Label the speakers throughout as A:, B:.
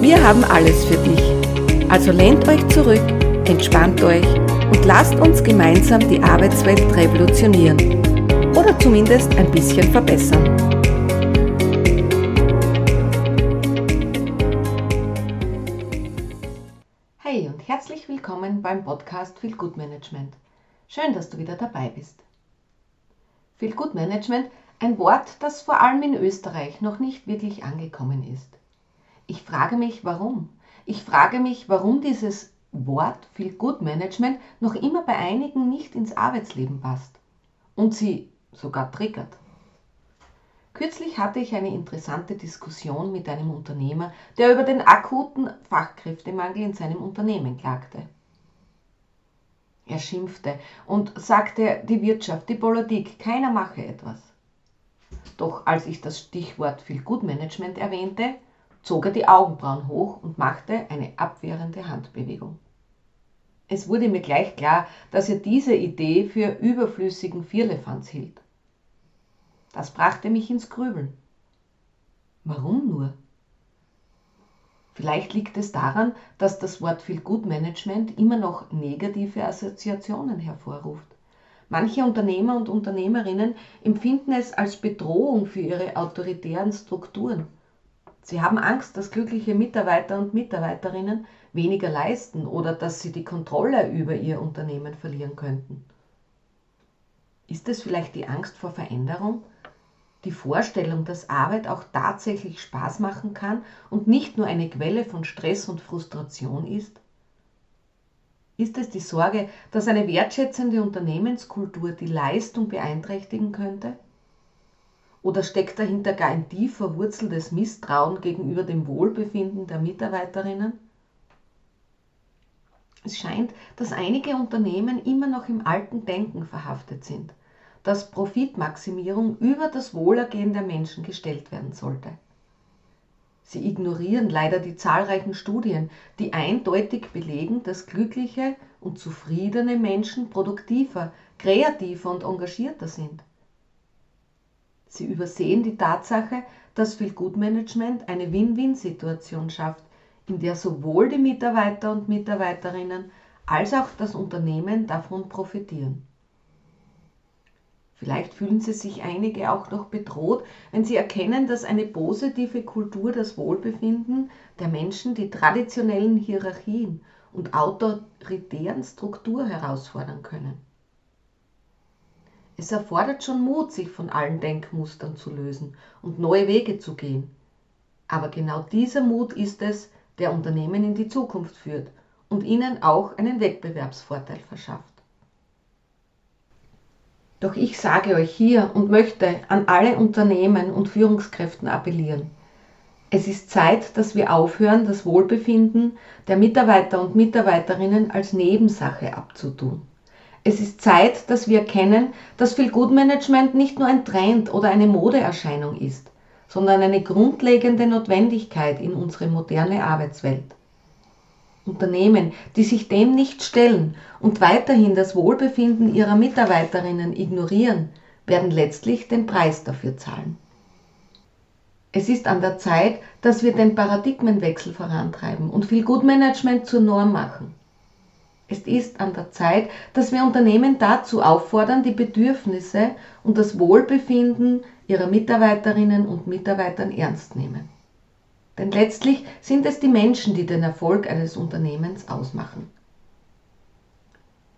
A: Wir haben alles für dich. Also lehnt euch zurück, entspannt euch und lasst uns gemeinsam die Arbeitswelt revolutionieren. Oder zumindest ein bisschen verbessern. Hey und herzlich willkommen beim Podcast Feel Good Management. Schön, dass du wieder dabei bist. Feel Good Management, ein Wort, das vor allem in Österreich noch nicht wirklich angekommen ist. Ich frage mich, warum. Ich frage mich, warum dieses Wort Feel Good Management noch immer bei einigen nicht ins Arbeitsleben passt und sie sogar triggert. Kürzlich hatte ich eine interessante Diskussion mit einem Unternehmer, der über den akuten Fachkräftemangel in seinem Unternehmen klagte. Er schimpfte und sagte, die Wirtschaft, die Politik, keiner mache etwas. Doch als ich das Stichwort Feel Good Management erwähnte, zog er die Augenbrauen hoch und machte eine abwehrende Handbewegung. Es wurde mir gleich klar, dass er diese Idee für überflüssigen Vierlefanz hielt. Das brachte mich ins Grübeln. Warum nur? Vielleicht liegt es daran, dass das Wort Feel Good Management immer noch negative Assoziationen hervorruft. Manche Unternehmer und Unternehmerinnen empfinden es als Bedrohung für ihre autoritären Strukturen Sie haben Angst, dass glückliche Mitarbeiter und Mitarbeiterinnen weniger leisten oder dass sie die Kontrolle über ihr Unternehmen verlieren könnten. Ist es vielleicht die Angst vor Veränderung? Die Vorstellung, dass Arbeit auch tatsächlich Spaß machen kann und nicht nur eine Quelle von Stress und Frustration ist? Ist es die Sorge, dass eine wertschätzende Unternehmenskultur die Leistung beeinträchtigen könnte? Oder steckt dahinter gar ein tief verwurzeltes Misstrauen gegenüber dem Wohlbefinden der Mitarbeiterinnen? Es scheint, dass einige Unternehmen immer noch im alten Denken verhaftet sind, dass Profitmaximierung über das Wohlergehen der Menschen gestellt werden sollte. Sie ignorieren leider die zahlreichen Studien, die eindeutig belegen, dass glückliche und zufriedene Menschen produktiver, kreativer und engagierter sind. Sie übersehen die Tatsache, dass Feel Good Management eine Win-Win-Situation schafft, in der sowohl die Mitarbeiter und Mitarbeiterinnen als auch das Unternehmen davon profitieren. Vielleicht fühlen sie sich einige auch noch bedroht, wenn sie erkennen, dass eine positive Kultur das Wohlbefinden der Menschen die traditionellen Hierarchien und autoritären Strukturen herausfordern können. Es erfordert schon Mut, sich von allen Denkmustern zu lösen und neue Wege zu gehen. Aber genau dieser Mut ist es, der Unternehmen in die Zukunft führt und ihnen auch einen Wettbewerbsvorteil verschafft. Doch ich sage euch hier und möchte an alle Unternehmen und Führungskräften appellieren. Es ist Zeit, dass wir aufhören, das Wohlbefinden der Mitarbeiter und Mitarbeiterinnen als Nebensache abzutun. Es ist Zeit, dass wir erkennen, dass Feel Good Management nicht nur ein Trend oder eine Modeerscheinung ist, sondern eine grundlegende Notwendigkeit in unsere moderne Arbeitswelt. Unternehmen, die sich dem nicht stellen und weiterhin das Wohlbefinden ihrer Mitarbeiterinnen ignorieren, werden letztlich den Preis dafür zahlen. Es ist an der Zeit, dass wir den Paradigmenwechsel vorantreiben und Feel Good Management zur Norm machen. Es ist an der Zeit, dass wir Unternehmen dazu auffordern, die Bedürfnisse und das Wohlbefinden ihrer Mitarbeiterinnen und Mitarbeitern ernst nehmen. Denn letztlich sind es die Menschen, die den Erfolg eines Unternehmens ausmachen.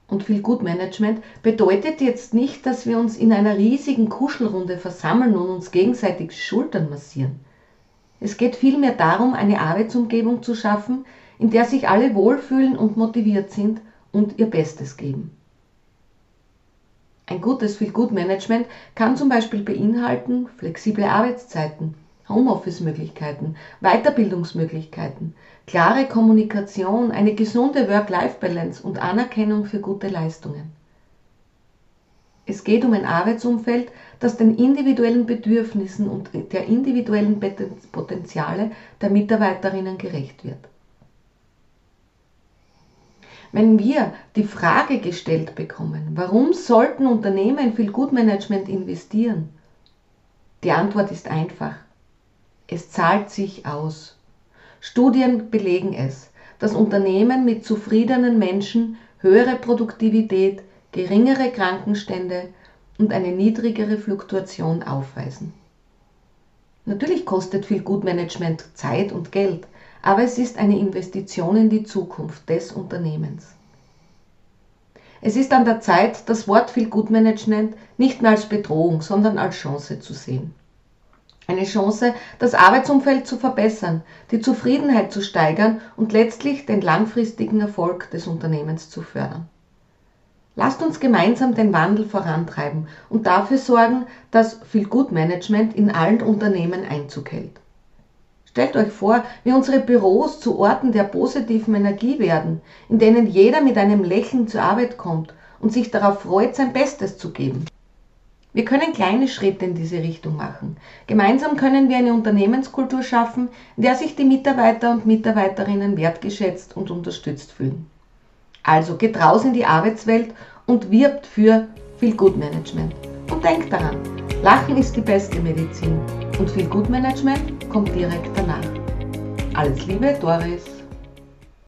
A: Und viel Good Management bedeutet jetzt nicht, dass wir uns in einer riesigen Kuschelrunde versammeln und uns gegenseitig Schultern massieren. Es geht vielmehr darum, eine Arbeitsumgebung zu schaffen, in der sich alle wohlfühlen und motiviert sind und ihr Bestes geben. Ein gutes Feel-Good-Management kann zum Beispiel beinhalten flexible Arbeitszeiten, Homeoffice-Möglichkeiten, Weiterbildungsmöglichkeiten, klare Kommunikation, eine gesunde Work-Life-Balance und Anerkennung für gute Leistungen. Es geht um ein Arbeitsumfeld, das den individuellen Bedürfnissen und der individuellen Potenziale der Mitarbeiterinnen gerecht wird. Wenn wir die Frage gestellt bekommen, warum sollten Unternehmen in viel Gutmanagement investieren? Die Antwort ist einfach. Es zahlt sich aus. Studien belegen es, dass Unternehmen mit zufriedenen Menschen höhere Produktivität, geringere Krankenstände und eine niedrigere Fluktuation aufweisen. Natürlich kostet viel Gutmanagement Zeit und Geld, aber es ist eine Investition in die Zukunft des Unternehmens. Es ist an der Zeit, das Wort viel Gutmanagement nicht mehr als Bedrohung, sondern als Chance zu sehen. Eine Chance, das Arbeitsumfeld zu verbessern, die Zufriedenheit zu steigern und letztlich den langfristigen Erfolg des Unternehmens zu fördern. Lasst uns gemeinsam den Wandel vorantreiben und dafür sorgen, dass viel Gutmanagement in allen Unternehmen Einzug hält. Stellt euch vor, wie unsere Büros zu Orten der positiven Energie werden, in denen jeder mit einem Lächeln zur Arbeit kommt und sich darauf freut, sein Bestes zu geben. Wir können kleine Schritte in diese Richtung machen. Gemeinsam können wir eine Unternehmenskultur schaffen, in der sich die Mitarbeiter und Mitarbeiterinnen wertgeschätzt und unterstützt fühlen. Also geht raus in die Arbeitswelt und wirbt für viel Gutmanagement. Und denkt daran, Lachen ist die beste Medizin und viel Gutmanagement kommt direkt danach. Alles Liebe, Doris.